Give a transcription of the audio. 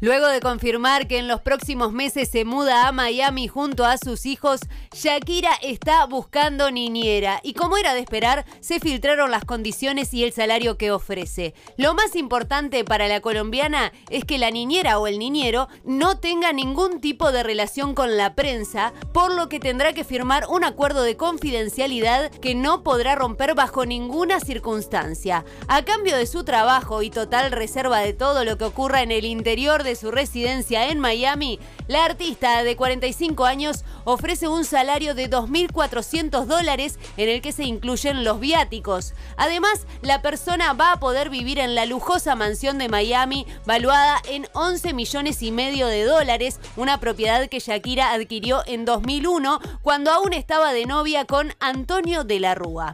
Luego de confirmar que en los próximos meses se muda a Miami junto a sus hijos, Shakira está buscando niñera y como era de esperar, se filtraron las condiciones y el salario que ofrece. Lo más importante para la colombiana es que la niñera o el niñero no tenga ningún tipo de relación con la prensa, por lo que tendrá que firmar un acuerdo de confidencialidad que no podrá romper bajo ninguna circunstancia. A cambio de su trabajo y total reserva de todo lo que ocurra en el interior de su residencia en Miami, la artista de 45 años ofrece un salario de 2.400 dólares en el que se incluyen los viáticos. Además, la persona va a poder vivir en la lujosa mansión de Miami, valuada en 11 millones y medio de dólares, una propiedad que Shakira adquirió en 2001 cuando aún estaba de novia con Antonio de la Rúa.